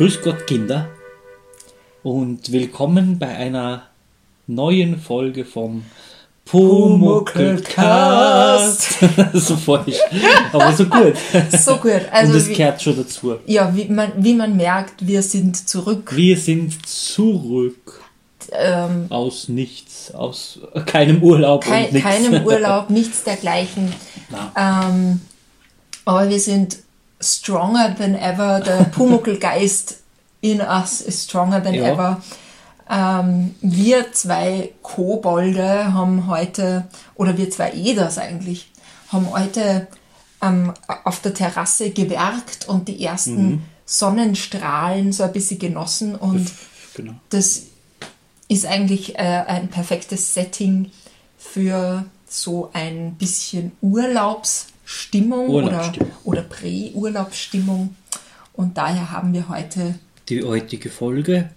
Grüß Gott, Kinder, und willkommen bei einer neuen Folge vom Pumuckelcast. so falsch, aber so gut. So gut. Also und das wie, gehört schon dazu. ja, wie man, wie man merkt, wir sind zurück. Wir sind zurück Ähm, aus nichts, aus keinem Urlaub kei und nichts. keinem Urlaub, nichts dergleichen. Ähm, aber wir sind stronger than ever. Der Pumuckelgeist in us is stronger than Ja. ever. Ähm, wir zwei Kobolde haben heute, oder wir zwei Eders eigentlich, haben heute ähm, auf der Terrasse gewerkt und die ersten Mhm. Sonnenstrahlen so ein bisschen genossen und Genau. das ist eigentlich äh, ein perfektes Setting für so ein bisschen Urlaubsstimmung, Urlaubsstimmung. oder, oder Prä-Urlaubsstimmung. Und daher haben wir heute Die heutige Folge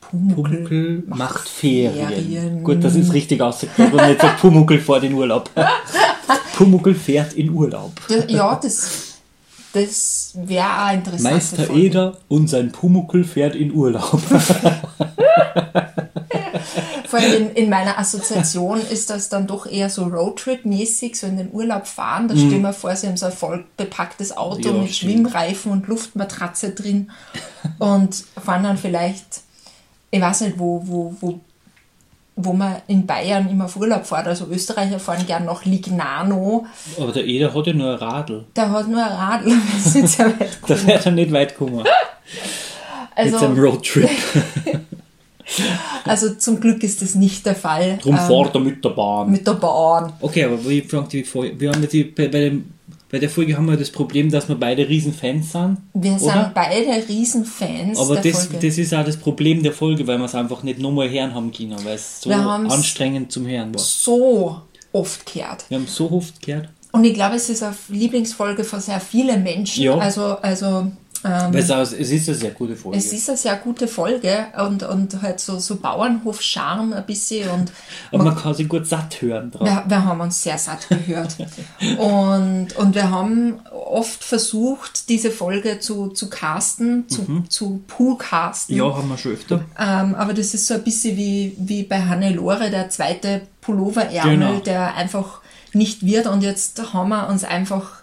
Pumuckel, Pumuckel macht Ferien. Ferien. Gut, das ist richtig ausgedrückt und nicht so Pumuckel vor den Urlaub. Pumuckel fährt in Urlaub. Das, ja, das, das wäre auch eine interessante Meister. Eder und sein Pumuckel fährt in Urlaub. Vor allem in, in meiner Assoziation ist das dann doch eher so Roadtrip-mäßig, so in den Urlaub fahren. Da stellen wir vor, sie haben so ein voll bepacktes Auto Ja, mit stimmt. Schwimmreifen und Luftmatratze drin und fahren dann vielleicht, ich weiß nicht, wo, wo, wo, wo man in Bayern immer auf Urlaub fährt. Also Österreicher fahren gern nach Lignano. Aber der Eder hat ja nur ein Radl. Der hat nur ein Radl, wir sind sehr weit Da gekommen. wird er nicht weit kommen. Mit seinem Also, Roadtrip. also zum Glück ist das nicht der Fall. Drum ähm, fährt er mit der Bahn. mit der Bahn. Okay, aber wie fragt die Folge? Wir haben die, bei, bei, dem, bei der Folge haben wir das Problem, dass wir beide Riesenfans sind. Wir sind oder? beide Riesenfans Aber der das, Folge. das ist auch das Problem der Folge, weil wir es einfach nicht nochmal hören haben können, weil es so anstrengend zum Hören war. so oft gehört. Wir haben so oft gehört. Und ich glaube, es ist eine Lieblingsfolge für sehr viele Menschen. Ja. Also, also ähm, Weil es, ist eine sehr gute Folge. es ist eine sehr gute Folge und, und halt so, so Bauernhof-Charme ein bisschen. Und Aber man kann sich gut satt hören drauf. wir, wir haben uns sehr satt gehört. und, und wir haben oft versucht, diese Folge zu, zu casten, zu, zu poolcasten. Mhm. Ja, haben wir schon öfter. Ähm, aber das ist so ein bisschen wie, wie bei Hannelore, der zweite Pulloverärmel, Genau. der einfach nicht wird. Und jetzt haben wir uns einfach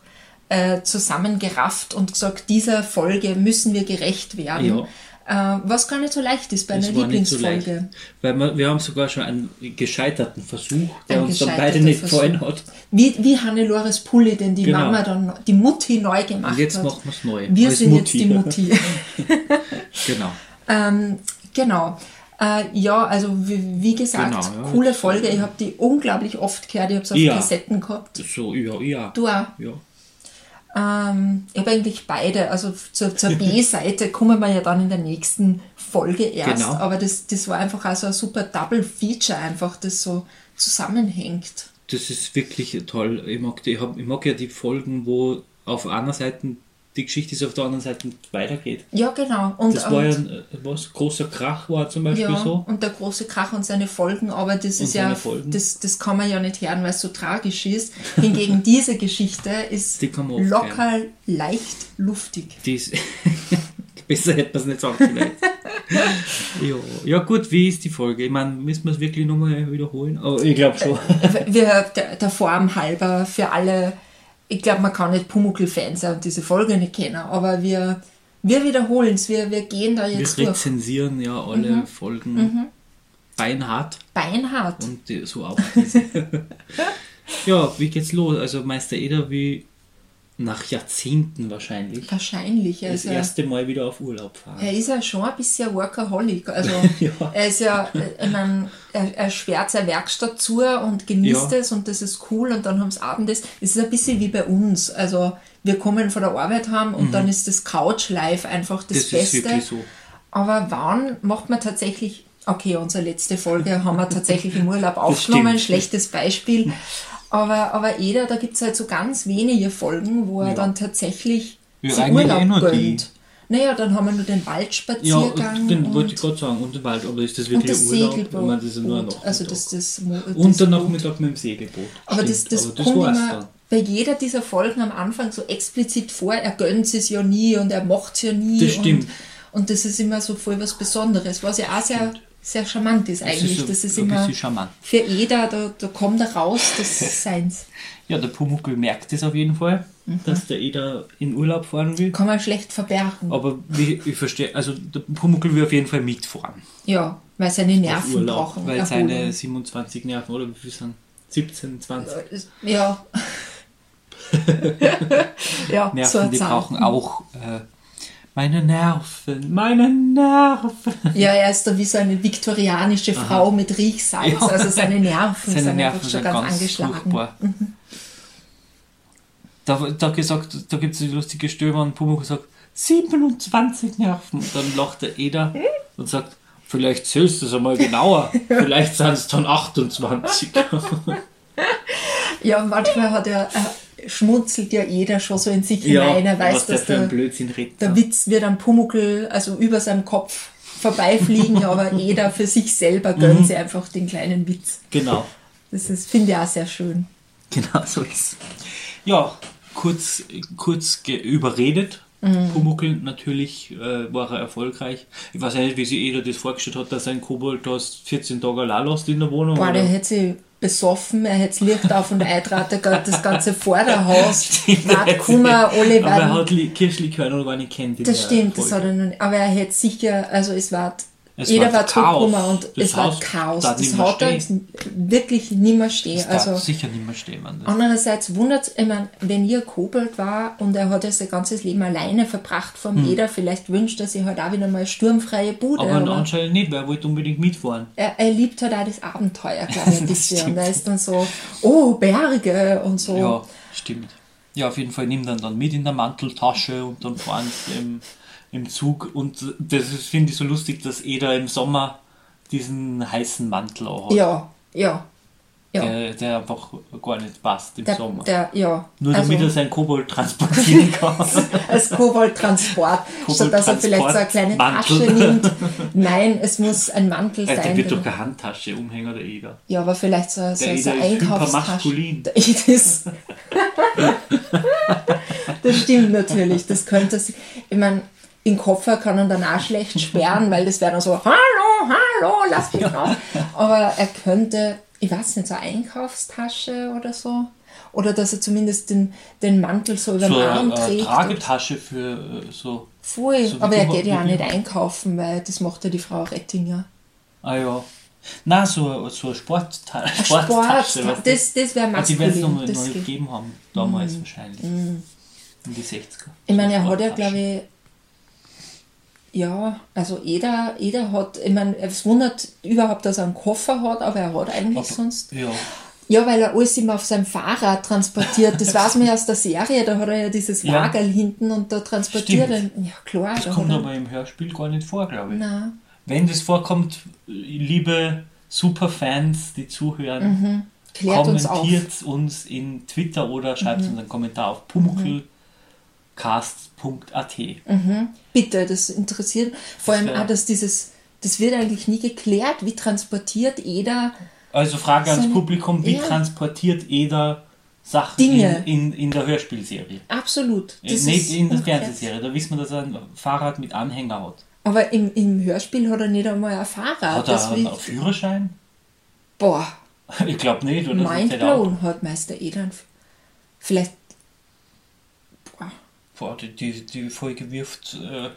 äh, zusammengerafft und gesagt, dieser Folge müssen wir gerecht werden. Äh, was gar nicht so leicht ist bei Das einer nicht so. Lieblingsfolge. Weil wir, wir haben sogar schon einen gescheiterten Versuch, der Ein uns dann beide nicht Versuch. gefallen hat. Wie, wie Hannelores Pulli, den die Genau. Mama dann, die Mutti neu gemacht Und jetzt hat. machen wir es neu. wir Als sind jetzt die Mutti. Genau. Ähm, genau. Äh, ja, also wie, wie gesagt, Genau, ja. coole Folge. Ich habe die unglaublich oft gehört. Ich habe es auf Ja. Kassetten gehabt. So, ja, ja. Du auch. ja. Ähm, ich habe eigentlich beide. Also zur, zur B-Seite kommen wir ja dann in der nächsten Folge erst. Genau. Aber das, das war einfach also ein super Double-Feature, einfach das so zusammenhängt. Das ist wirklich toll. Ich mag, die, ich, hab, ich mag ja die Folgen, wo auf einer Seite die Geschichte ist, auf der anderen Seite weitergeht. Ja, genau. Und, Das war ja ein, äh, was, großer Krach war zum Beispiel ja, so. und der große Krach und seine Folgen, aber das ist ja, Folgen. das, das kann man ja nicht hören, weil es so tragisch ist. Hingegen diese Geschichte ist Die locker, leicht, luftig. Die ist Besser hätte man es nicht sagen vielleicht. ja. ja gut, wie ist die Folge? Ich meine, müssen wir es wirklich nochmal wiederholen? Aber ich glaube schon. Wir, der, der Form halber für alle, ich glaube, man kann nicht Pumuckl-Fan sein und diese Folge nicht kennen, aber wir, wir wiederholen es, wir, wir gehen da Wir jetzt durch. rezensieren ja alle Mhm. Folgen beinhart Beinhart. und so auch diese. ja, wie geht's los? Also Meister Eder wie nach Jahrzehnten wahrscheinlich Wahrscheinlich. Er das erste Mal wieder auf Urlaub fahren. er ist ja schon ein bisschen Workaholic. Also Ja. er ist ja, ich mein, er, er sperrt seine Werkstatt zu und genießt Ja. es und das ist cool und dann haben sie Abendessen. Es ist ein bisschen wie bei uns. Also wir kommen von der Arbeit haben und dann ist das Couch live einfach das, Mhm. das Beste. ist wirklich so. Aber wann macht man tatsächlich, okay, unsere letzte Folge haben wir tatsächlich im Urlaub aufgenommen, schlechtes Beispiel. Aber, aber Eder, da gibt es halt so ganz wenige Folgen, wo er Ja. dann tatsächlich Ja, sich Urlaub nur die. gönnt. Naja, dann haben wir nur den Ja, Waldspaziergang den wollte ich gerade sagen. Und den Wald, aber ist das wirklich das Urlaub? Segelboot. Ich meine, das ist nur ein also das, das, das Und der. Nachmittag mit dem Segelboot. Aber das, Stimmt, das, aber das kommt immer dann. bei jeder dieser Folgen am Anfang so explizit vor, er gönnt es ja nie und er macht es ja nie. Das stimmt. Und, das ist immer so voll was Besonderes, was ja auch sehr, sehr charmant ist eigentlich. ist das ist immer für jeder, da, da kommt er raus, das ist seins. Ja, der Pumuckl merkt es auf jeden Fall, Mhm. dass der Eder in Urlaub fahren will. Kann man schlecht verbergen. Aber wie, ich verstehe, also der Pumuckl will auf jeden Fall mitfahren. Ja, weil seine Nerven Urlaub, brauchen. weil Erholung. seine 27 Nerven, oder wie viel sind? 17, 20 Ja. ja, Nerven, die brauchen auch äh, meine Nerven, meine Nerven. Ja, er ist da wie so eine viktorianische Frau mit Riechsalz. Ja. Also seine Nerven Seine sind Nerven einfach schon ganz, ganz angeschlagen. furchtbar. Da, da gesagt, da gibt es die lustige Stöber und Pumuckl sagt 27 Nerven. Und dann lacht der Eder und sagt, vielleicht zählst du es einmal genauer. Vielleicht sind es dann 28. Ja, manchmal hat er, äh, schmunzelt ja jeder schon so in sich ja, hinein. Er weiß, was der dass ein der, Blödsinn redet. der Witz wird am Pumuckel, also über seinem Kopf vorbeifliegen, aber jeder für sich selber gönnt Mhm. sich einfach den kleinen Witz. Genau. Das ist, finde ich auch sehr schön. Genau so ist Ja, kurz, kurz überredet. Mhm. Pumuckl natürlich äh, war er erfolgreich. Ich weiß ja nicht, wie sich jeder das vorgestellt hat, dass ein Kobold da 14 Tage allein lässt in der Wohnung. Boah, der hätte sich besoffen, er hätte das Licht auf und geht das ganze Vorderhaus, wart Kummer, alle Aber er hat Li- Kirschlikör noch gar nicht kennt. Das stimmt, das hat er noch nicht. Aber er hätte sicher, also es war, Es jeder war war Chaos. totgekommen und Das es war Haus Chaos. darf Das hat er stehen. wirklich nicht mehr stehen. Das darf Also, sicher nicht mehr stehen. Das andererseits wundert meine, wenn ihr Kobold war und er hat ja sein ganzes Leben alleine verbracht vom Hm. jeder, vielleicht wünscht er sich halt auch wieder mal sturmfreie Bude. aber aber anscheinend nicht, weil er wollte unbedingt mitfahren. er, er liebt halt auch das Abenteuer, glaube ich, ein bisschen. Und er ist dann so, oh, Berge und so. Ja, stimmt. Ja, auf jeden Fall nimmt er dann mit in der Manteltasche und dann fahren sie im, Zug. Und das finde ich so lustig, dass Eder im Sommer diesen heißen Mantel auch hat. Ja, ja. ja. Der, der einfach gar nicht passt im Der, Sommer. der, ja. Nur Also, damit er sein Kobold transportieren kann. als Kobold-Transport, statt dass er vielleicht so eine kleine Mantel. Tasche nimmt. Nein, es muss ein Mantel Äh, der sein. wird doch keine Handtasche umhängen, der Eder. ja, aber vielleicht so, so, Der so eine Einkaufstasche. Der Eder ist- das stimmt natürlich. Das könnte sich. Ich meine, den Koffer kann er dann auch schlecht sperren, weil das wäre dann so, hallo, hallo, lass mich raus. Aber er könnte, ich weiß nicht, so eine Einkaufstasche oder so. Oder dass er zumindest den, den Mantel so über So den Arm eine äh, trägt. Tragetasche für äh, so. Voll, So aber er geht ja auch nicht einkaufen, weil das macht ja die Frau Rettinger. Ah ja. Na, so, so eine Sportta Sport, Sporttasche. du? das, das wäre Ah, die werden es noch, maskulin. noch Das nicht geht. gegeben haben, damals wahrscheinlich. In die 60er. Ich meine, er hat ja, glaube ich, ja, also jeder, jeder hat, ich meine, es wundert überhaupt, dass er einen Koffer hat, aber er hat eigentlich Aber- sonst. Ja, Ja, weil er alles immer auf seinem Fahrrad transportiert. Das weiß man ja aus der Serie, da hat er ja dieses Ja. Hinten und da transportiert er. Stimmt. Ja, klar. das da kommt er, aber im Hörspiel gar nicht vor, glaube ich. Nein. Wenn das vorkommt, liebe Superfans, die zuhören, Mhm. Klärt uns. Mhm. kommentiert uns, in Twitter oder schreibt uns einen Kommentar auf pumuckelcast.at. Bitte, das interessiert. Vor allem wär- auch, dass dieses, das wird eigentlich nie geklärt, wie transportiert jeder Also Frage ans Publikum, wie Ja. transportiert jeder Sachen Dinge. in, in, in der Hörspielserie? absolut. Äh, Das nicht ist in der Fernsehserie, da wissen wir, dass er ein Fahrrad mit Anhänger hat. Aber im, im Hörspiel hat er nicht einmal ein Fahrrad. Hat das er einen Führerschein? boah, Ich glaube nicht, oder? Das mind blown hat Meister Edan. Vielleicht, boah, die, die, die Folge wirft äh,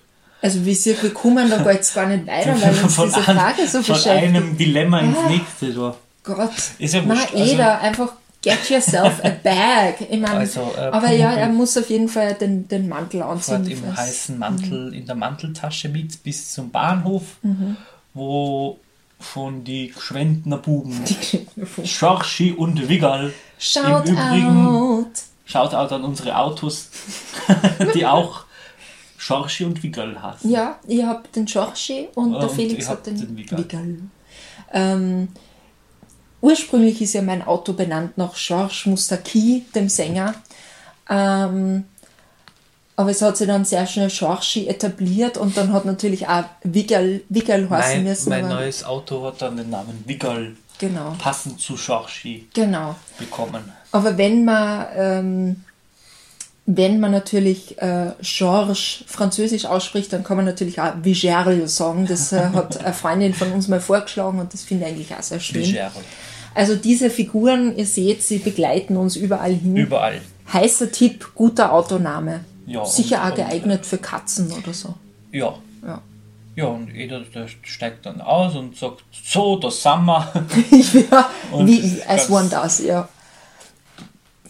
also wie sie wir kommen, da es gar nicht weiter, weil uns von, diese Frage so von beschäftigt. einem Dilemma ins Ah. nächste. So. Gott, Ist ja na wurscht, also- Eda, einfach get yourself a bag. Ich mein, Also, äh, aber ja, er muss auf jeden Fall den, den Mantel anziehen. Fährt im heißen Mantel, in der Manteltasche mit bis zum Bahnhof, wo schon die Gschwendner Buben, Schorschi und Wiggal, Shout im Übrigen, out. Shoutout an unsere Autos, die auch Schorschi und Wiggal heißen. Ja, ich habe den Schorschi und Ah, der und Felix hat den, den Wiggal. Wiggal. Ähm, ursprünglich ist ja mein Auto benannt nach Georges Moustaki, dem Sänger. Ähm, aber es hat sich dann sehr schnell Schorschi etabliert und dann hat natürlich auch Wiggal, Wiggal heißen Mein, müssen. mein neues Auto hat dann den Namen Wiggal, Genau, passend zu Schorschi, genau. bekommen. Aber wenn man ähm, wenn man natürlich äh, Georges französisch ausspricht, dann kann man natürlich auch Vigerle sagen. Das äh, hat eine Freundin von uns mal vorgeschlagen und das finde ich eigentlich auch sehr schön. Vigerle. Also diese Figuren, ihr seht, sie begleiten uns überall hin. Überall. Heißer Tipp, guter Autoname. Ja, Sicher und- auch und- geeignet für Katzen oder so. Ja. Ja. Ja, und jeder der steigt dann aus und sagt, so, das sind wir. ja, Und wie als one das, ja.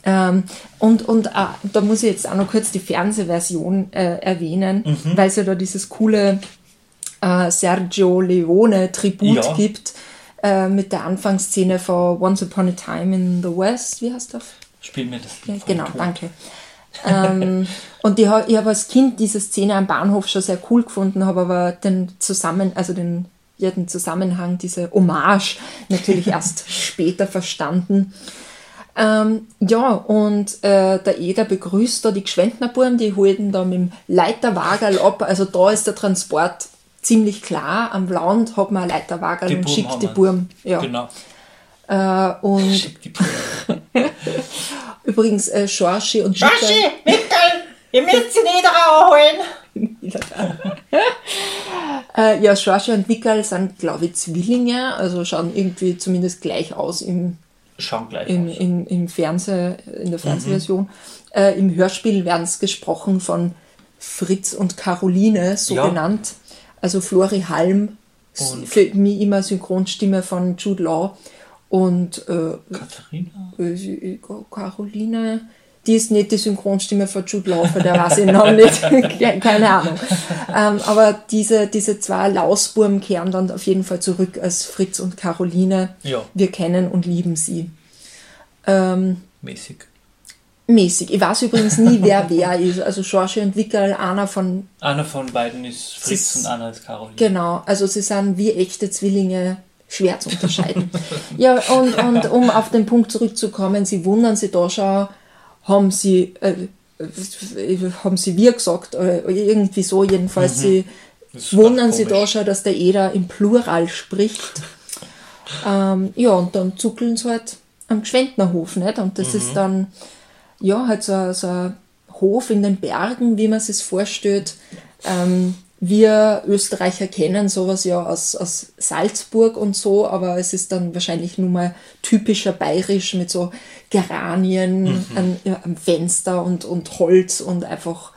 Ähm, und und äh, da muss ich jetzt auch noch kurz die Fernsehversion äh, erwähnen, Mhm. weil es ja da dieses coole äh, Sergio Leone Tribut Ja. gibt äh, mit der Anfangsszene von Once Upon a Time in the West. Wie heißt das? Spiel mir das Lied genau, danke. Ähm, und ich habe hab als Kind diese Szene am Bahnhof schon sehr cool gefunden, habe aber den Zusammen, also den, ja, den Zusammenhang, diese Hommage natürlich erst später verstanden. Ähm, ja, und äh, der Eder begrüßt da die Gschwendnerbuben, die holen da mit dem Leiterwagerl ab. Also da ist der Transport ziemlich klar. Am Land hat man ein Leiterwagerl und schickt die. Buben. Ja. Genau. Äh, und. übrigens äh, Schorschi und Schorschi, Michael- Mickel, ihr müsst sie nicht rausholen. Äh, ja, Schorschi und Wickerl sind, glaube ich, Zwillinge, also schauen irgendwie zumindest gleich aus im, Schauen gleich im, aus. im, im Fernseh, in der Fernsehversion. Äh, Im Hörspiel werden es gesprochen von Fritz und Caroline, so Ja. genannt. Also Flori Halm, Und- für mich immer Synchronstimme von Jude Law. Und äh, Katharina? äh, Caroline, die ist nicht die Synchronstimme von Jude Law, für der weiß ich noch nicht, keine Ahnung. Ähm, aber diese, diese zwei Lausbuben kehren dann auf jeden Fall zurück als Fritz und Caroline. Ja. Wir kennen und lieben sie. Ähm, Mäßig. mäßig. Ich weiß übrigens nie, wer wer ist. Also George und Wickerl, einer von, Einer von beiden ist Fritz ist- und einer ist Caroline. genau, also sie sind wie echte Zwillinge schwer zu unterscheiden. ja, und, und um auf den Punkt zurückzukommen, sie wundern sich da schon, haben sie, äh, äh, haben sie wir gesagt, oder irgendwie so, jedenfalls, sie Das ist wundern sich da schon, dass der Eder im Plural spricht. Ähm, ja, und dann zuckeln sie halt am Gschwendnerhof, nicht? Und das ist dann, ja, halt so, ein- so ein Hof in den Bergen, wie man es sich vorstellt. Ähm, wir Österreicher kennen sowas ja aus, aus Salzburg und so, aber es ist dann wahrscheinlich nur mal typischer bayerisch mit so Geranien an, ja, am Fenster und, und Holz und einfach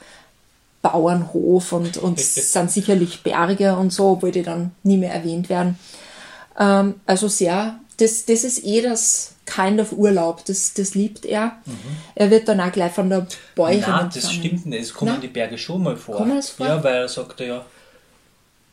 Bauernhof und, und es sind sicherlich Berge und so, obwohl die dann nie mehr erwähnt werden. Ähm, also sehr, das, das ist eh das kind of Urlaub, das, das liebt er. Er wird dann auch gleich von der Bäuerin Nein, das empfangen. stimmt nicht. Es kommen Na? die Berge schon mal vor. Kommen vor? Ja, weil er sagt ja,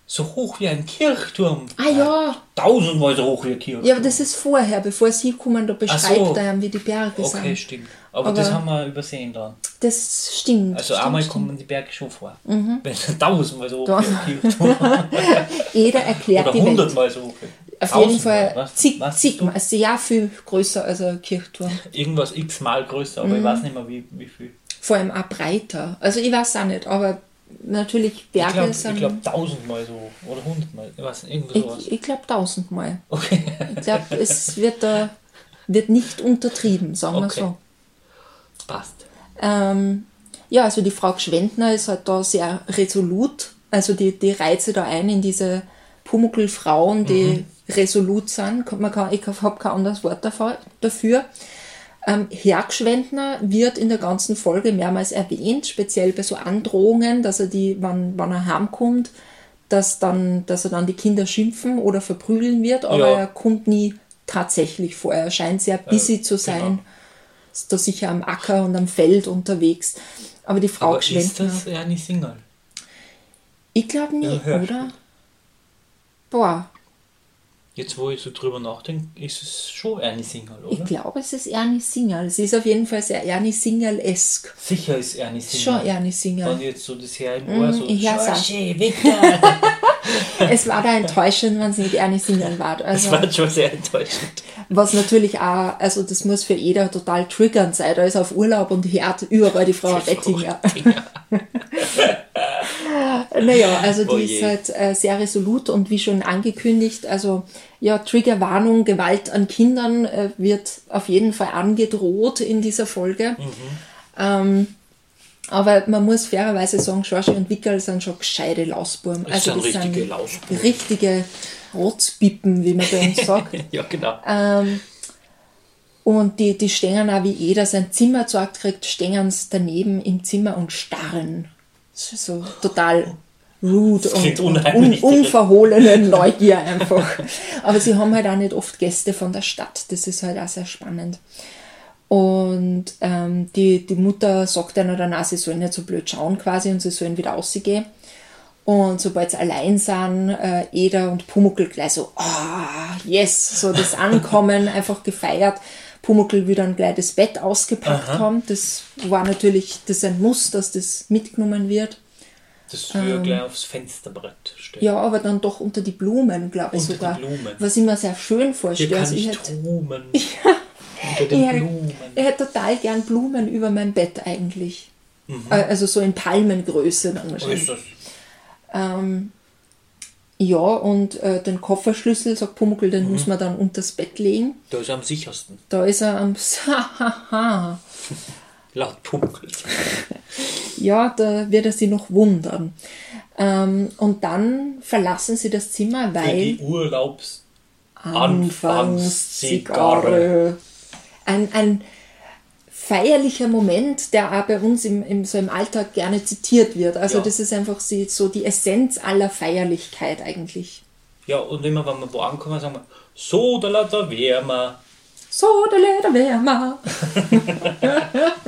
so hoch wie ein Kirchturm. Ah ja, Tausendmal so hoch wie ein Kirchturm. ja, aber das ist vorher, bevor sie kommen, da beschreibt so. er, wie die Berge Okay, sind. stimmt. Aber, Aber- das haben wir übersehen dann. Das stimmt. Also stimmt, einmal stimmt. kommen die Berge schon vor. Wenn tausendmal so hoch Da. wie ein Kirchturm. Jeder erklärt Oder die hundertmal so hoch. Auf jeden. Fall Was- zig, was zigmal. ja viel größer als ein Kirchturm. Irgendwas x-mal größer, Mhm. aber ich weiß nicht mehr wie, wie viel. Vor allem auch breiter. Also ich weiß auch nicht, aber natürlich Ich Berge glaube sind. glaub, tausendmal so hoch. Oder hundertmal. Ich weiß nicht, irgendwo sowas. ich, ich glaube tausendmal. Okay. Ich glaube, es wird da wird nicht untertrieben, sagen wir Okay. so. Passt. Ähm, ja, also die Frau Gschwendner ist halt da sehr resolut. Also die, die reiht sie da ein in diese Pumuckl-Frauen, die resolut sind. Man kann, ich habe kein anderes Wort dafür. Ähm, Herr Gschwendner wird in der ganzen Folge mehrmals erwähnt, speziell bei so Androhungen, dass er die, wann, wann er heimkommt, dass, dann, dass er dann die Kinder schimpfen oder verprügeln wird, aber Ja. er kommt nie tatsächlich vor. Er scheint sehr busy zu sein genau. ist da sicher am Acker und am Feld unterwegs. Aber die Frau Aber ist das ja nicht Single? ich glaube Ja, nicht, hörst oder? Boah, Jetzt, wo ich so drüber nachdenke, ist es schon eine Single, ich oder? glaube, es ist Ernie Singerl. Sie ist auf jeden Fall sehr Ernie Singerl-esk. Sicher ist er nicht Single. Schon Ernie Wenn Singerl. jetzt so das her im Ohr so. ich auch. Schorschi, Victor! Es war da enttäuschend, wenn es nicht Ernie Singerl war. Also, war schon sehr enttäuschend. was natürlich auch, also das muss für jeder total triggernd sein. Da ist auf Urlaub und hört überall die Frau Rettinger. Naja, also die Oh ist halt äh, sehr resolut und wie schon angekündigt, also ja, Triggerwarnung, Gewalt an Kindern äh, wird auf jeden Fall angedroht in dieser Folge. Mhm. Ähm, Aber man muss fairerweise sagen, Schorsche und Wickel sind schon gescheite Lausbuben. Das sind richtige Lausbuben. richtige Rotzpippen, wie man bei uns sagt. Ja, genau. Ähm, und die, die stehen auch wie jeder sein Zimmer gezeigt kriegt, stehen daneben im Zimmer und starren. So total rude und, un, unverhohlene Neugier einfach. Aber sie haben halt auch nicht oft Gäste von der Stadt. Das ist halt auch sehr spannend. Und ähm, die, die Mutter sagt dann danach, sie sollen nicht so blöd schauen quasi und sie sollen wieder rausgehen. Und sobald sie allein sind, äh, Eder und Pumuckl gleich so, ah, yes, so das Ankommen einfach gefeiert. Pumuckl dann gleich das Bett ausgepackt haben. Das war natürlich das ist ein Muss, dass das mitgenommen wird. Das will ich gleich aufs Fensterbrett stellen. Ja, aber dann doch unter die Blumen, glaube ich Unter die sogar. Blumen. Was ich mir sehr schön Hier vorstelle. kann Also ich ich hätte Trumen. Unter den ich hätte, Blumen. ich hätte total gern Blumen über mein Bett eigentlich. Mhm. Äh, Also so in Palmengröße dann wahrscheinlich. ist das? Ähm, ja, und äh, den Kofferschlüssel, sagt Pumuckl, den Mhm. muss man dann unters Bett legen. Da ist er am sichersten. Da ist er am Hahaha. Laut Pumuckl. Ja, da wird er sich noch wundern. Ähm, und dann verlassen sie das Zimmer, Für weil die Urlaubs... Anfangszigarre. Ein, ein feierlicher Moment, der auch bei uns im, im, so im Alltag gerne zitiert wird. Also Ja. das ist einfach so die Essenz aller Feierlichkeit eigentlich. Ja, und immer wenn wir wo ankommen, sagen wir, so, da la da wärmer. So, der Leder wärmer.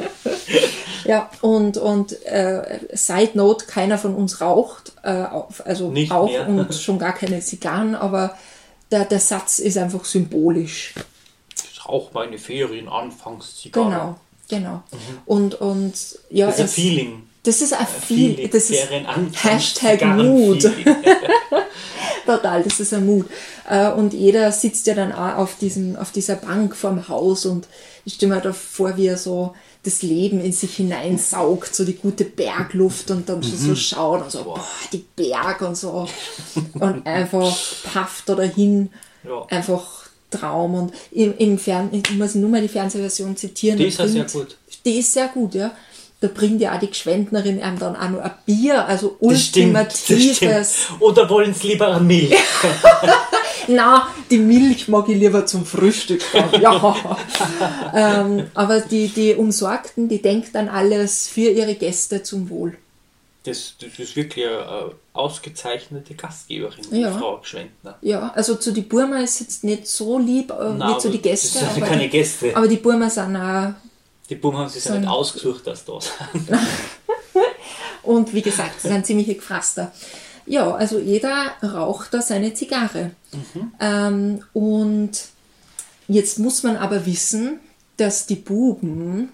ja, und, und äh, Side Note, keiner von uns raucht, äh, also Nicht auch mehr. und schon gar keine Zigarren, aber der, der Satz ist einfach symbolisch. Ich rauche meine Ferien Anfangszigarre. Genau, genau. Und, und ja, Das ist ein es- Feeling. Das ist ein viel, Feeling. das ist Hashtag Mut. Feeling. Total, das ist ein Mut. Äh, Und jeder sitzt ja dann auch auf, diesem, auf dieser Bank vorm Haus und ich stelle mir da vor, wie er so das Leben in sich hineinsaugt, so die gute Bergluft und dann Mhm. so schaut und so, boah, die Berg und so. Und einfach pafft da dahin, Ja. einfach Traum. Und im, im Fern, ich muss nur mal die Fernsehversion zitieren. Die ist ja sehr gut. Die ist sehr gut, ja. Da bringt ja auch die Geschwendnerin einem dann auch noch ein Bier, also stimmt, das ultimatives. stimmt. Oder wollen sie lieber eine Milch? Na, die Milch mag ich lieber zum Frühstück haben. Ja. ähm, aber die, die Umsorgten, die denkt an alles für ihre Gäste zum Wohl. Das, das ist wirklich eine ausgezeichnete Gastgeberin, die Ja. Frau Schwendner. Ja, also zu die Burma ist jetzt nicht so lieb, äh, Nein, nicht zu aber die Gäste. das sind aber, keine die, Gäste. aber die Burma sind auch, Die Buben haben sich ja So nicht ausgesucht, dass da sind. und wie gesagt, sie sind ziemlich gefrasster. Ja, also jeder raucht da seine Zigarre. Ähm, und jetzt muss man aber wissen, dass die Buben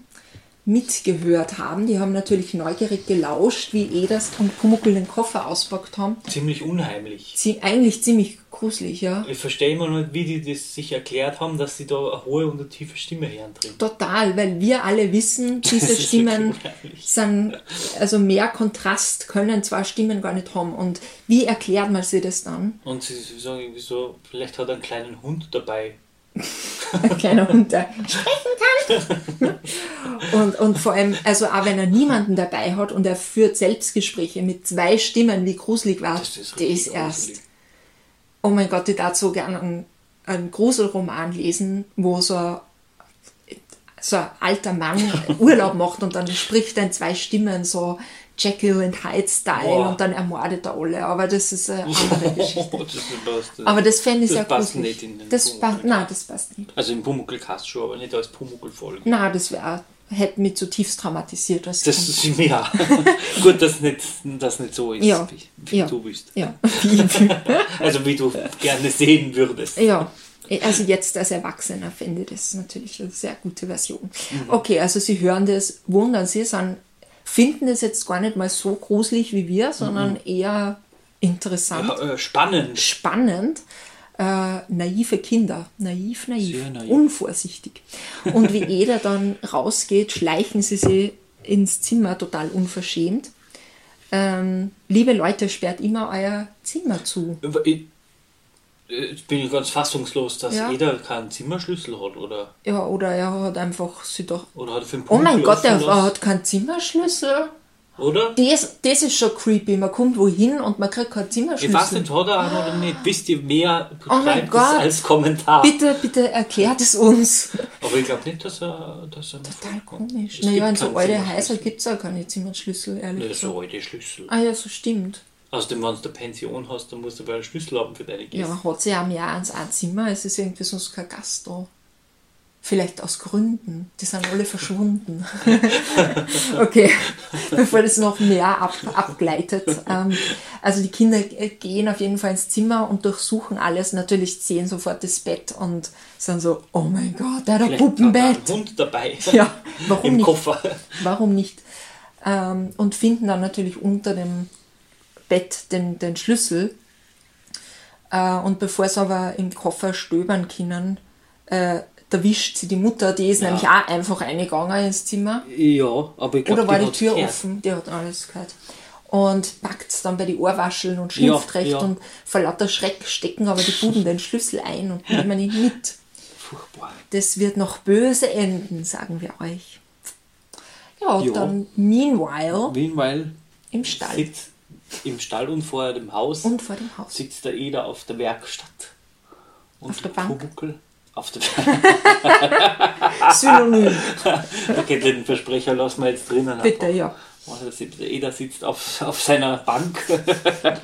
mitgehört haben. Die haben natürlich neugierig gelauscht, wie Eders und Pumuckl den Koffer auspackt haben. Ziemlich unheimlich. Sie, eigentlich ziemlich gruselig, ja. Ich verstehe immer nicht, wie die das sich erklärt haben, dass sie da eine hohe und eine tiefe Stimme hören drin. Total, weil wir alle wissen, diese Stimmen sind, also mehr Kontrast können zwei Stimmen gar nicht haben. Und wie erklärt man sich das dann? Und sie, sie sagen irgendwie so, vielleicht hat er einen kleinen Hund dabei. Ein kleiner Hund, der sprechen kann. und, und vor allem, also auch wenn er niemanden dabei hat und er führt Selbstgespräche mit zwei Stimmen, wie gruselig war, Das ist ist erst. gruselig. Oh mein Gott, ich darf so gerne einen, einen Gruselroman lesen, wo so ein, so ein alter Mann Urlaub macht und dann spricht er in zwei Stimmen so Jekyll and Hyde Style Boah. und dann ermordet er alle. Aber das ist eine andere Geschichte. das passt, Aber das fände ich das sehr passt gruselig. nicht in den das passt, nein, das passt nicht. Also im Pumuckl-Cast schon, aber nicht als Pumuckl-Folge. Na, das wäre, hätte mich zutiefst traumatisiert. Als Das ist ja gut, dass nicht, das nicht so ist, Ja. wie, wie Ja. du bist. ja. Also wie du gerne sehen würdest. ja. Also jetzt als Erwachsener fände ich das natürlich eine sehr gute Version. Mhm. Okay, also Sie hören das, wundern Sie, sind, finden das jetzt gar nicht mal so gruselig wie wir, sondern eher interessant, Mhm. Ja, äh, spannend. spannend. Äh, naive Kinder, naiv, naiv, naiv. unvorsichtig. Und wie jeder dann rausgeht, schleichen sie sich ins Zimmer total unverschämt. Ähm, liebe Leute, sperrt immer euer Zimmer zu. Ich, Jetzt bin ich ganz fassungslos, dass Ja. jeder keinen Zimmerschlüssel hat, oder? Ja, oder er hat einfach sie doch. Oder hat er für Oh mein Gott, lassen? hat keinen Zimmerschlüssel. Oder? Das, das ist schon creepy. Man kommt wohin und man kriegt keinen Ich Zimmerschlüssel. weiß nicht, hat er einen oder nicht. Wisst ihr mehr, Oh mein Gott. als Kommentar. Bitte, bitte erklärt es uns. Aber ich glaube nicht, dass er... Dass er Total komisch. Naja, in so alte. Häuser gibt es auch keine Zimmerschlüssel, ehrlich Nee, gesagt. so alte Schlüssel. Ah ja, so stimmt. Außerdem, wenn du eine Pension hast, dann musst du aber einen Schlüssel haben für deine Gäste. Ja, hat sie ja am Jahr ans ein Zimmer, es ist irgendwie sonst kein Gast da. Vielleicht aus Gründen. Die sind alle verschwunden. okay, bevor das noch mehr ab, abgleitet. Ähm, also die Kinder gehen auf jeden Fall ins Zimmer und durchsuchen alles. Natürlich sehen sofort das Bett und sind so, oh mein Gott, der hat ein Puppenbett. einen Hund dabei. Ja, warum Im nicht? Koffer. Warum nicht? Ähm, und finden dann natürlich unter dem Bett den, den Schlüssel. Äh, und bevor sie aber im Koffer stöbern können, äh, erwischt sie die Mutter, die ist Ja. nämlich auch einfach eingegangen ins Zimmer. Ja, aber ich glaube, Oder war die hat's Tür gehört. offen? Die hat alles gehört. Und packt es dann bei die Ohrwascheln und schimpft Ja, recht ja. und vor lauter Schreck stecken aber die Buben den Schlüssel ein und nehmen ihn mit. Furchtbar. Das wird noch böse enden, sagen wir euch. Ja, Ja. dann meanwhile Meanwhile im Stall sitzt im Stall und vor dem Haus und vor dem Haus. sitzt der Eder auf der Werkstatt. Und Auf der Bank. Pumuckl auf der Synonym, Okay, den Versprecher lassen wir jetzt drinnen. bitte, einfach. ja. Der Eder sitzt auf, auf seiner Bank.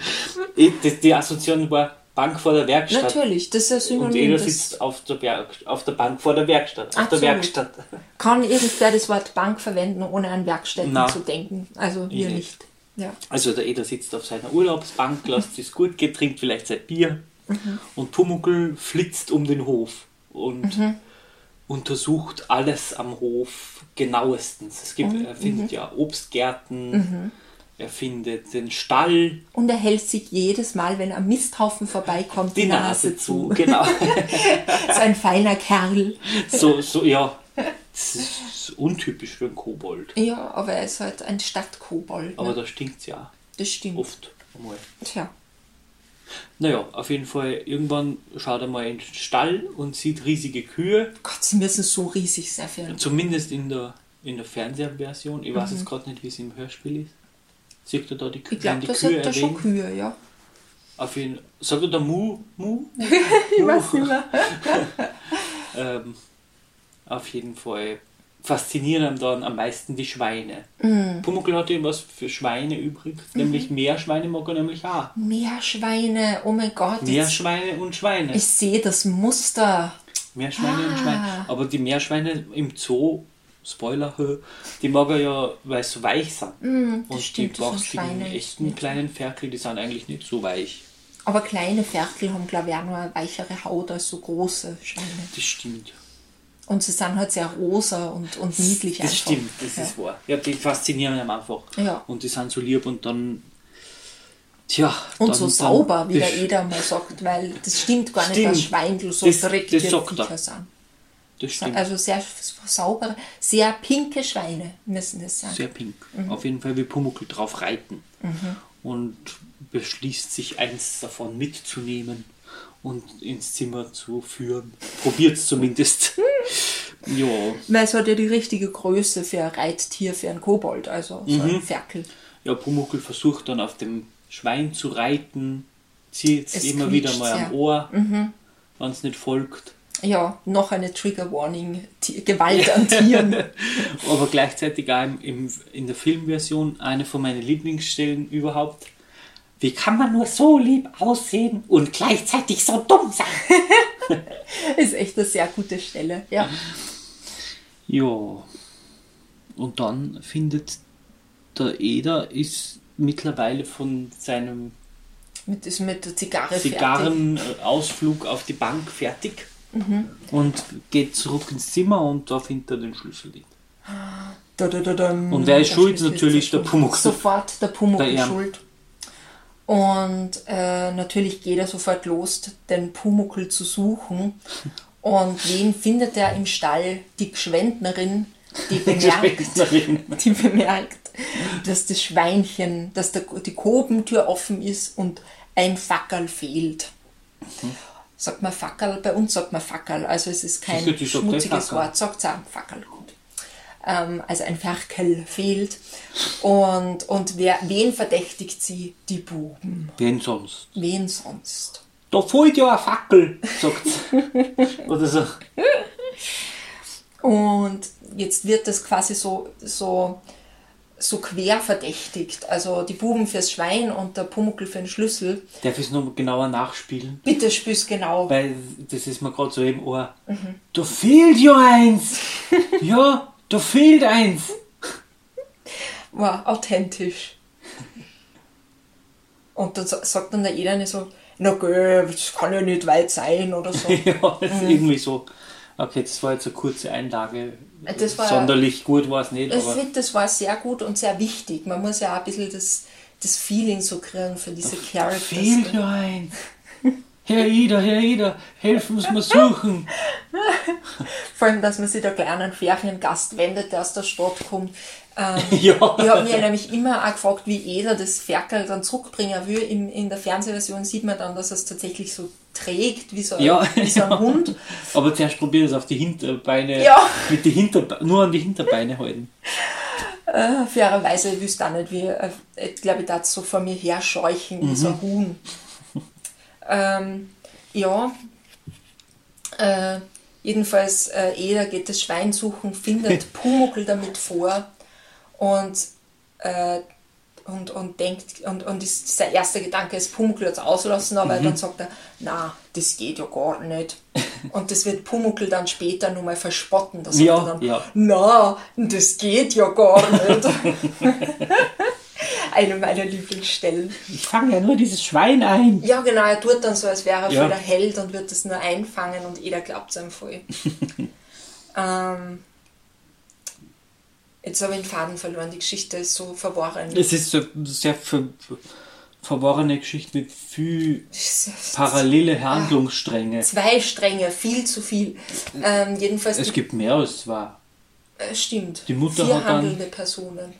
Ich- die Assoziation war Bank vor der Werkstatt. Natürlich, das ist ein Und Synonym. Eder Das sitzt auf der, Werk, auf der Bank vor der Werkstatt. Auf der. Werkstatt. kann irgendwer das Wort Bank verwenden, ohne an Werkstätten Na. zu denken. Also wir nicht. nicht. Ja. Also der Eder sitzt auf seiner Urlaubsbank, lässt es gut gehen, trinkt vielleicht sein Bier. Mhm. Und Pumuckl flitzt um den Hof und Mhm. untersucht alles am Hof genauestens. Es gibt, Mhm. er findet ja Obstgärten, er findet den Stall, Und er hält sich jedes Mal, wenn ein Misthaufen vorbeikommt, die Nase zu. zu. Genau. so ein feiner Kerl. so, so, ja. Das ist untypisch für einen Kobold. Ja, aber er ist halt ein Stadtkobold. Aber Ne? da stinkt es ja Das stimmt. oft einmal. Tja. Naja, auf jeden Fall, irgendwann schaut er mal in den Stall und sieht riesige Kühe. Gott, sie müssen so riesig sein für. Zumindest in der, in der Fernsehversion. Ich weiß Mhm. jetzt gerade nicht, wie es im Hörspiel ist. Sieht er da die, Kü Ich glaube, die das Kühe hat er schon erwähnt? Kühe, ja. Auf jeden Sagt er da Mu? Mu? Ich weiß nicht mehr. ähm, auf jeden Fall faszinieren dann am meisten die Schweine. Mhm. Pumuckl hat ihm was für Schweine übrig. Nämlich Meerschweine mag er nämlich auch. Meerschweine, oh mein Gott. jetzt- Meerschweine und Schweine. Ich sehe das Muster. Meerschweine und Ah. Schweine. Aber die Meerschweine im Zoo, Spoiler, die mag er ja, weil sie so weich sind. und Mm, stimmt, die Schweine echten kleinen Ferkel, die sind eigentlich nicht so weich. Aber kleine Ferkel haben, glaube ich, auch noch eine weichere Haut als so große Schweine. Das stimmt. Und sie sind halt sehr rosa und, und niedlich Das einfach. stimmt, das ja. ist wahr. Ja, die faszinieren am einfach. Ja. Und die sind so lieb und dann. Tja. Und dann, so sauber, wie der Eder mal sagt, weil das stimmt gar nicht, Stimmt. dass Schweindel so Das- er. Viecher sind. Das stimmt. Also sehr saubere, sehr pinke Schweine müssen das sein. Sehr pink. Mhm. Auf jeden Fall will Pumuckl drauf reiten. Und beschließt sich eins davon mitzunehmen und ins Zimmer zu führen. Probiert es zumindest. Ja. Weil es hat ja die richtige Größe für ein Reittier, für einen Kobold, also so Mhm. ein Ferkel. Ja, Pumuckl versucht dann auf dem Schwein zu reiten, zieht es immer wieder mal am sehr. Mhm. Ohr, wenn es nicht folgt. Ja, noch eine Trigger Warning, Gewalt an Tieren. Aber gleichzeitig auch im, im, in der Filmversion eine von meinen Lieblingsstellen überhaupt. Wie kann man nur so lieb aussehen und gleichzeitig so dumm sein? ist echt eine sehr gute Stelle. Ja. Ja. Und dann findet der Eder ist mittlerweile von seinem Mit, ist mit der Zigarre. Zigarrenausflug auf die Bank fertig und geht zurück ins Zimmer und da findet er den Schlüssel liegt. Da, da, da. Und wer ist schuld? Schlüssel Natürlich der. Pumuckl. Sofort der Pumuckl Ärm. schuld. Und äh, natürlich geht er sofort los, den Pumuckl zu suchen. Und wen findet er im Stall? Die Gschwendnerin, die bemerkt, die bemerkt, dass das Schweinchen, dass der, die Kobentür offen ist und ein Fackel fehlt. sagt man Fackel, bei uns sagt man Fackel, also es ist kein eh schmutziges. Wort, sagt auch Fackel, gut. Ähm, also ein Ferkel fehlt. Und, und wer, wen verdächtigt sie? Die Buben. Wen sonst? Wen sonst? Da fehlt ja eine Fackel, sagt sie. Oder so. Und jetzt wird das quasi so, so, so quer verdächtigt. Also die Buben fürs Schwein und der Pumuckl für den Schlüssel. Darf ich es noch genauer nachspielen? Bitte spür's genau. Weil das ist mir gerade so im Ohr. Da fehlt ja eins! ja, da fehlt eins! War authentisch. Und dann sa- sagt dann der eine so, na gell, das kann ja nicht weit sein oder so. ja, das ist irgendwie so. Okay, das war jetzt eine kurze Einlage. War- Sonderlich gut war es nicht, Ich finde, das war sehr gut und sehr wichtig. Man muss ja auch ein bisschen das, das Feeling so kriegen für diese Characters. fehlt ja eins. Herr Ida, Herr Ida, helfen Sie mir suchen. Vor allem, dass man sich da gleich an einen Feriengast wendet, der aus der Stadt kommt. Ähm, Ja. Ich habe mir nämlich immer auch gefragt, wie jeder das Ferkel dann zurückbringen will. In, in der Fernsehversion sieht man dann, dass er es tatsächlich so trägt, wie so, Ja, wie so ein ja. Hund. Aber zuerst probier es auf die Hinterbeine, Ja. mit die Hinterbe nur an die Hinterbeine halten. Äh, fairerweise, wüsste auch nicht, wie, äh, ich glaube, ich darf so vor mir herscheuchen, wie Mhm. so ein Huhn. ähm, ja, äh, jedenfalls, äh, Eder geht das Schwein suchen, findet Pumuckl damit vor und, äh, und, und denkt, und, und ist, sein erster Gedanke ist, Pumuckl jetzt auslassen, aber Mhm. dann sagt er, na, das geht ja gar nicht. Und das wird Pumuckl dann später nochmal verspotten. Da sagt Ja, er dann, ja. na, das geht ja gar nicht. Eine meiner Lieblingsstellen. Ich fange ja nur dieses Schwein ein. Ja, genau, er tut dann so, als wäre er Ja. voll der Held und wird das nur einfangen und jeder glaubt es ihm voll. ähm, jetzt habe ich den Faden verloren, die Geschichte ist so verworren. Es ist so eine sehr ver verworrene Geschichte mit viel parallele Handlungsstränge. Zwei Stränge, viel zu viel. Ähm, jedenfalls, Es gibt mehr als zwei. äh, stimmt, die Mutter vier hat dann- handelnde Personen.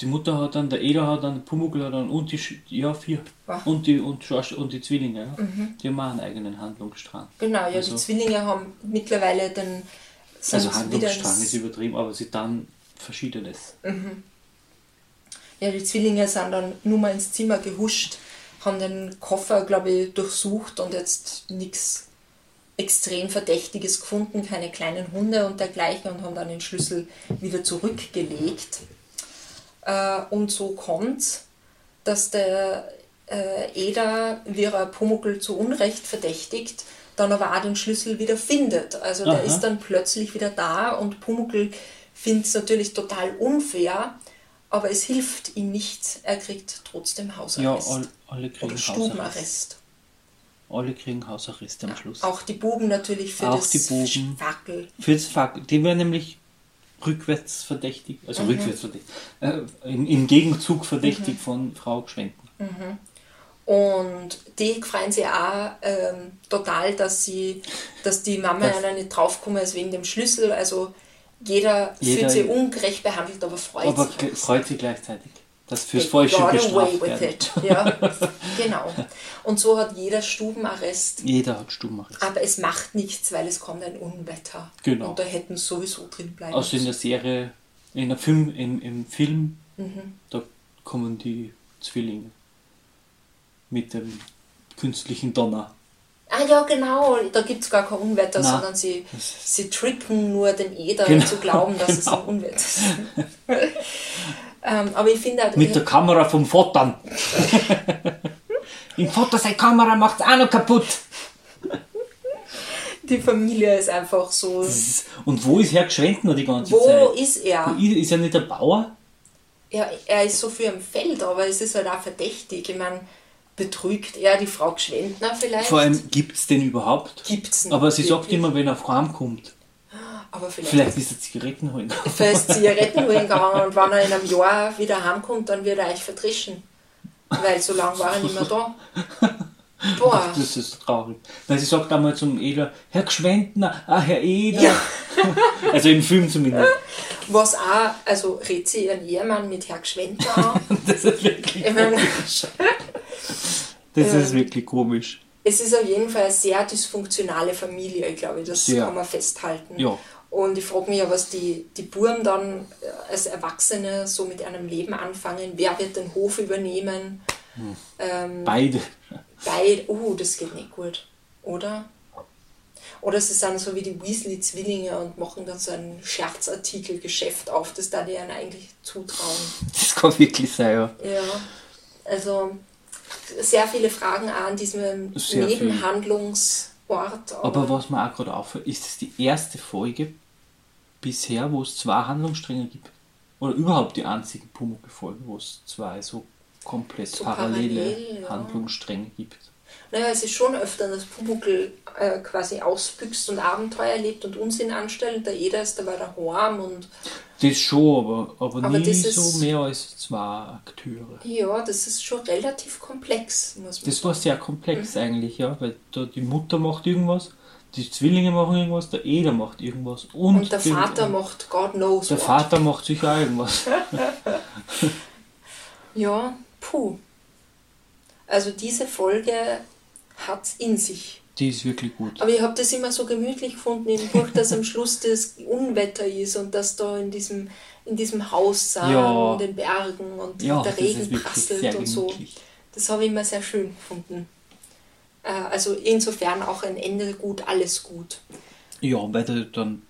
Die Mutter hat dann, der Eder hat dann, der Pumuckl hat dann und die, ja vier. Wow. Und die, und, Schorsch- und die Zwillinge, ja. Die haben auch einen eigenen Handlungsstrang. Genau, ja, Also- die Zwillinge haben mittlerweile den... Also Handlungsstrang ist übertrieben, aber sie dann Verschiedenes. Ja, die Zwillinge sind dann nur mal ins Zimmer gehuscht, haben den Koffer, glaube ich, durchsucht und jetzt nichts extrem Verdächtiges gefunden, keine kleinen Hunde und dergleichen und haben dann den Schlüssel wieder zurückgelegt. Äh, und so kommt dass der äh, Eder, wie er Pumuckl zu Unrecht verdächtigt, dann aber auch den Schlüssel wieder findet. Also der Aha. ist dann plötzlich wieder da und Pumuckl findet es natürlich total unfair, aber es hilft ihm nicht. Er kriegt trotzdem Ja, Hausarrest. all, alle kriegen oder Hausarrest. Stubenarrest. Alle kriegen Hausarrest am Schluss. Auch die Buben natürlich für Auch das die Buben. Fackel. Fürs Fuck, die werden nämlich rückwärts verdächtig, also Mhm. rückwärts verdächtig, äh, im, im Gegenzug verdächtig von Frau Gschwenken. Und die freuen sich auch ähm, total, dass, sie, dass die Mama Das- nicht draufgekommen ist wegen dem Schlüssel. Also jeder, Jeder- fühlt sich ungerecht behandelt, aber freut Aber sich. ge- freut sie gleichzeitig, dass fürs They Falsche bestraft with werden. it. Ja, genau. Und so hat jeder Stubenarrest. Jeder hat Stubenarrest. Aber es macht nichts, weil es kommt ein Unwetter. Genau. Und da hätten sie sowieso drin bleiben Also in der Serie, in der Film, im, im Film, Mhm. da kommen die Zwillinge mit dem künstlichen Donner. Ah ja, genau, da gibt es gar kein Unwetter, Na, sondern sie, sie tricken nur den Eder Genau, zu glauben, dass es genau. ein Unwetter ist. ähm, aber ich finde Mit der Kamera vom Fottern. Im Fotter seine Kamera macht's auch noch kaputt. die Familie ist einfach so. Ist- Und wo ist Herr Gschwendner die ganze Wo Zeit? ist er? Wo ist, ist er nicht der Bauer? Ja, er ist so viel im Feld, aber es ist halt auch verdächtig. Ich meine, betrügt er die Frau Gschwendner vielleicht? Vor allem, gibt's den überhaupt? Gibt's Aber sie sagt wirklich? immer, wenn er heimkommt. aber vielleicht, Vielleicht ist er Zigaretten holen. vielleicht Zigaretten holen gegangen und wenn er in einem Jahr wieder heimkommt, dann wird er euch vertrischen. Weil so lange war er nicht mehr da. Boah. Das ist traurig. Weil sie sagt einmal zum Eder, Herr Gschwendner, ah, Herr Eder. Ja. Also im Film zumindest. Was auch, also redet sie ihren Ehemann mit Herr Gschwendner an. Das ist wirklich Ich meine, Das ist wirklich komisch. Es ist auf jeden Fall eine sehr dysfunktionale Familie, glaube ich, das Sehr. kann man festhalten. Ja. Und ich frage mich ja, was die, die Buben dann äh, als Erwachsene so mit einem Leben anfangen. Wer wird den Hof übernehmen? Ähm, Beide. Beid, uh, das geht nicht gut, oder? Oder sie sind so wie die Weasley-Zwillinge und machen dann so ein Scherzartikelgeschäft auf, das da die ihnen eigentlich zutrauen. Das kann wirklich sein, ja. Ja, also sehr viele Fragen an diesem Sehr. Nebenhandlungsort. Aber was mir auch gerade auffällt, ist es die erste Folge bisher, wo es zwei Handlungsstränge gibt. Oder überhaupt die einzigen Pumuckl-Folgen, wo es zwei so komplett So parallele parallel, ja. Handlungsstränge gibt. Naja, es ist schon öfter, dass Pumuckl äh, quasi ausbüchst und Abenteuer erlebt und Unsinn anstellt. Der Eder ist dabei daheim und Das schon, aber, aber, Aber nie das ist- so mehr als zwei Akteure. ja, das ist schon relativ komplex, muss man Das war sehr komplex eigentlich, ja, weil da die Mutter macht irgendwas, die Zwillinge machen irgendwas, der Eder macht irgendwas und, Und der Vater macht God knows der what. Vater macht sicher irgendwas. Ja, puh. Also diese Folge hat's in sich. Die ist wirklich gut. Aber ich habe das immer so gemütlich gefunden im Buch, dass am Schluss das Unwetter ist und dass da in diesem, in diesem Haus sind, Ja. in den Bergen und Ja, der Regen prasselt und so. gemütlich. Das habe ich immer sehr schön gefunden. Äh, Also insofern auch ein Ende gut, alles gut. Ja, weil dann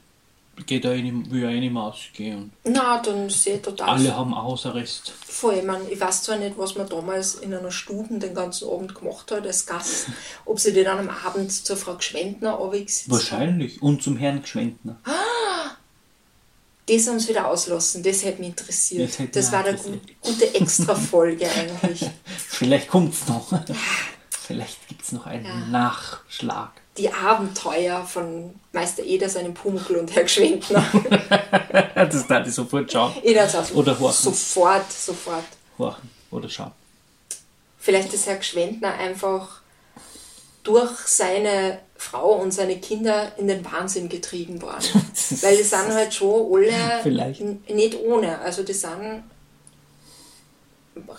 geht nicht, will nicht mehr ausgehen. Na, dann sehe ich total Alle haben Hausarrest. Ich, mein, ich weiß zwar nicht, was man damals in einer Stube den ganzen Abend gemacht hat als Gast, ob sie die dann am Abend zur Frau Gschwendner haben. Wahrscheinlich. Und zum Herrn Gschwendner. Das haben sie wieder auslassen, das hätte mich interessiert. Das hätte Das, war eine interessiert. gu- gute Extra-Folge eigentlich. Vielleicht kommt's noch. Vielleicht gibt's noch einen Ja. Nachschlag. Die Abenteuer von Meister Eder, seinem Pumuckl und Herr Gschwendner. das darf ich sofort schauen. Ich Oder horchen. Sofort, sofort. Horchen oder schauen. Vielleicht ist Herr Gschwendner einfach durch seine Frau und seine Kinder in den Wahnsinn getrieben worden. Weil die sind halt schon alle Vielleicht. nicht ohne. Also die sind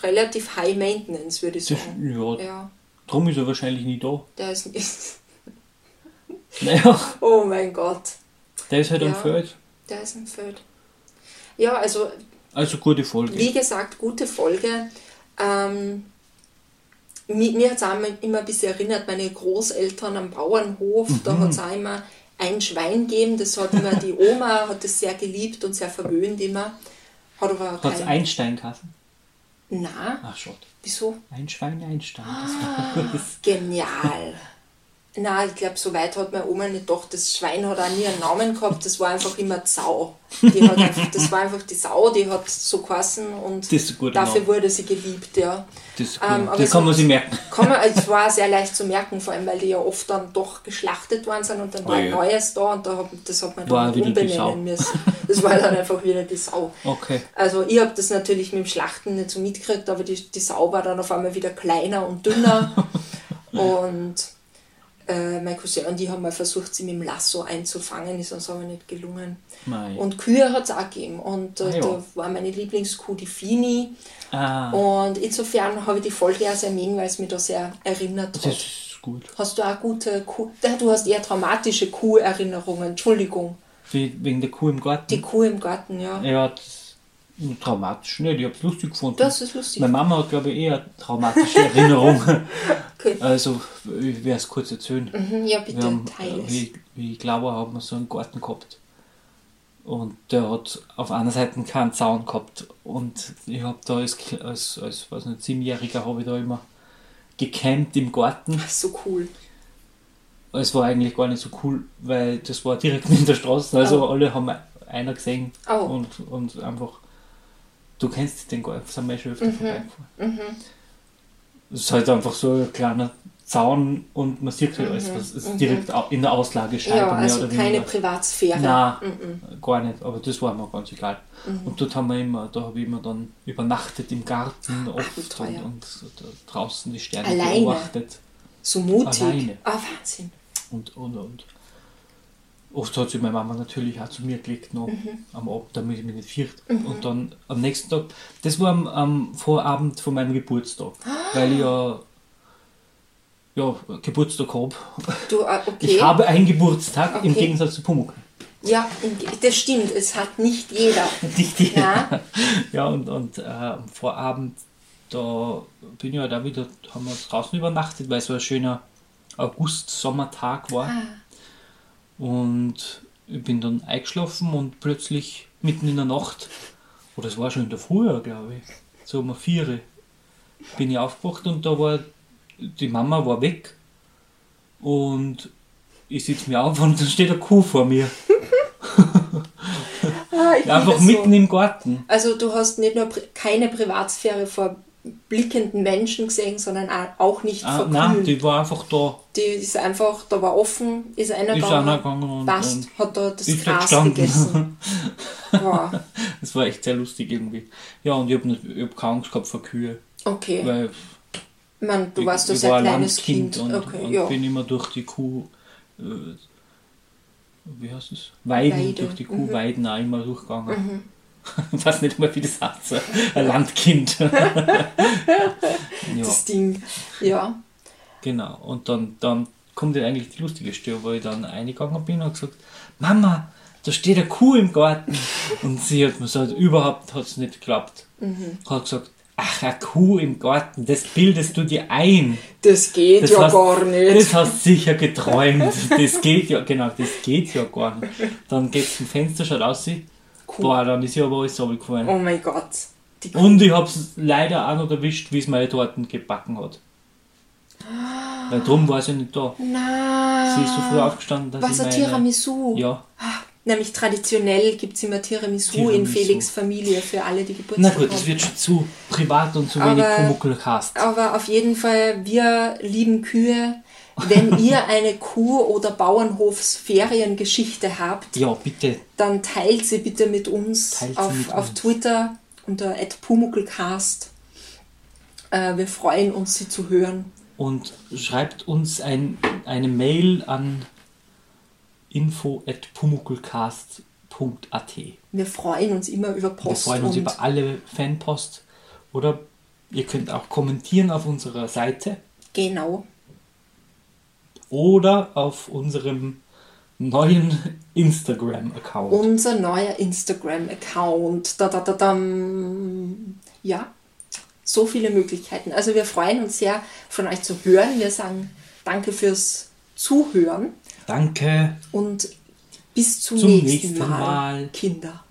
relativ high maintenance, würde ich Das, sagen. ja, Ja, Drum ist er wahrscheinlich nie da. der ist nicht. Naja, Oh mein Gott, der ist halt am Ja. Feld. der ist ein Feld. Ja, also Also gute Folge. Wie gesagt, gute Folge. Ähm, mir mir hat es auch immer ein bisschen erinnert, meine Großeltern am Bauernhof, Mhm. da hat es auch immer ein Schwein gegeben, das hat immer die Oma, hat das sehr geliebt und sehr verwöhnt immer. Hat aber Hat kein... Einstein-Kassen? Na, Ach, schaut. wieso? Ein Schwein, Einstein. Das Ah. Genial. Na, ich glaube, so weit hat meine Oma nicht gedacht. Das Schwein hat auch nie einen Namen gehabt, das war einfach immer die Sau. Die hat einfach, das war einfach die Sau, die hat so geheißen und ein dafür Name. wurde sie geliebt, ja. Das, ist Ähm, das kann man sich merken. Kann man, es war sehr leicht zu merken, vor allem weil die ja oft dann doch geschlachtet worden sind und dann war Oh ein ja. neues da und da hat, das hat man War dann umbenennen müssen. Das war dann einfach wieder die Sau. Okay. Also ich habe das natürlich mit dem Schlachten nicht so mitgekriegt, aber die, die Sau war dann auf einmal wieder kleiner und dünner. und äh, mein Cousin und die haben mal versucht, sie mit dem Lasso einzufangen, ist uns aber nicht gelungen. Mei. Und Kühe hat es auch gegeben. Und äh, Ah, da war meine Lieblingskuh die Fini. Ah, Und insofern habe ich die Folge auch sehr mögen, weil es mich da sehr erinnert das hat. ist gut. Hast du auch gute Kuh? Du hast eher traumatische Kuherinnerungen, Entschuldigung. Wie, wegen der Kuh im Garten. Die Kuh im Garten, ja. Ja, das traumatisch nicht. Ich habe es lustig gefunden. Das ist lustig. Meine Mama hat, glaube ich, eher traumatische Erinnerungen. Okay. Also, ich werde es kurz erzählen. Mhm, Ja, bitte, haben, teile äh, es. wie, wie ich glaube, haben wir so einen Garten gehabt. Und der hat auf einer Seite keinen Zaun gehabt. Und ich habe da als, als, als weiß nicht, Siebenjähriger habe ich da immer gecampt im Garten. So cool. Es war eigentlich gar nicht so cool, weil das war direkt neben der Straße. Also Oh. alle haben einer gesehen Oh. und, und einfach, du kennst den Garten, sind wir schon öfter vorbeigefahren. Es ist halt einfach so ein kleiner Zaun und man sieht halt alles, was ist direkt au- in der Auslagescheibe Ja, mehr also keine weniger. Privatsphäre. Nein, gar nicht, aber das war mir ganz egal. Und dort haben wir immer, da habe ich immer dann übernachtet im Garten oft und, teuer. und da draußen die Sterne Alleine? beobachtet. So mutig. Alleine. Ah, Wahnsinn. Und, und, und. Oft hat sich meine Mama natürlich auch zu mir gelegt, noch am Abend, damit ich mich nicht fürcht. Und dann am nächsten Tag, das war am, am Vorabend von meinem Geburtstag, weil ich ja ja, Geburtstag habe. Du, äh, okay. Ich habe einen Geburtstag im Okay. Gegensatz zu Pumuckl. Ja, das stimmt. Es hat nicht jeder. Nicht die. Ja. Ja, und, und äh, am Vorabend, da bin ich ja da wieder, haben wir draußen übernachtet, weil es so ein schöner August-Sommertag war. Und ich bin dann eingeschlafen und plötzlich mitten in der Nacht, oder es war schon in der Früh, glaube ich, so um vier, bin ich aufgewacht und da war, die Mama war weg und ich sitze mir auf und dann steht eine Kuh vor mir. Ah, Einfach mitten so. im Garten. Also du hast nicht nur keine Privatsphäre vor blickenden Menschen gesehen, sondern auch- nicht Ah, vor nein, die war einfach da. Die ist einfach, da war offen, ist einer Ist gegangen, einer gegangen und- passt, und hat da das da Gras gestanden. gegessen. Boah, Das war echt sehr lustig irgendwie. Ja, und ich habe hab keine Angst gehabt vor Kühe. okay. Weil Ich mein, du ich, warst sehr war ein kleines Kind. und, okay, und ja. bin immer durch die Kuh. Äh, wie heißt es? Weiden, Weide. durch die Mhm. Kuhweiden auch immer durchgegangen. Ich weiß nicht mehr, wie das heißt. Ein Landkind. ja, Das Ding, ja. genau. Und dann, dann kommt dann eigentlich die lustige Stelle, wo ich dann eingegangen bin und gesagt, Mama, da steht eine Kuh im Garten. Und sie hat mir gesagt, überhaupt hat es nicht geklappt. Mhm. Hat gesagt, ach, eine Kuh im Garten, das bildest du dir ein. Das geht Das ja hast, gar nicht. Das hast sicher geträumt. Das geht ja, genau, das geht ja gar nicht. Dann geht's zum Fenster, schaut aus, boah, dann ist ja aber alles runtergefallen. Oh mein Gott. Und ich hab's leider auch noch erwischt, wie es meine Torten gebacken hat. Weil drum war sie nicht da. Na. Sie ist so früh aufgestanden, dass Was ich ein meine... Tiramisu. Ja. Nämlich traditionell gibt es immer Tiramisu, in Tiramisu. Felix Familie für alle, die Geburtstag Na gut, haben. das wird schon zu privat und zu wenig Aber- Pumuckl-Cast. Aber auf jeden Fall, wir lieben Kühe. Wenn ihr eine Kuh- oder Bauernhofsferiengeschichte habt, Ja, bitte. dann teilt sie bitte mit uns Teilt auf, mit auf uns. Twitter unter @pumuckelcast. Äh, wir freuen uns, sie zu hören. Und schreibt uns ein, eine Mail an info.pumuckelcast.at. Wir freuen uns immer über Wir Post freuen uns über alle Fanpost. Oder ihr könnt auch kommentieren auf unserer Seite genau. Oder auf unserem neuen Instagram-Account. Unser neuer Instagram-Account. Da, da, da, dam. Ja, so viele Möglichkeiten. Also wir freuen uns sehr, von euch zu hören. Wir sagen danke fürs Zuhören Danke. und bis zum, Zum nächsten, nächsten Mal, Mal. Kinder.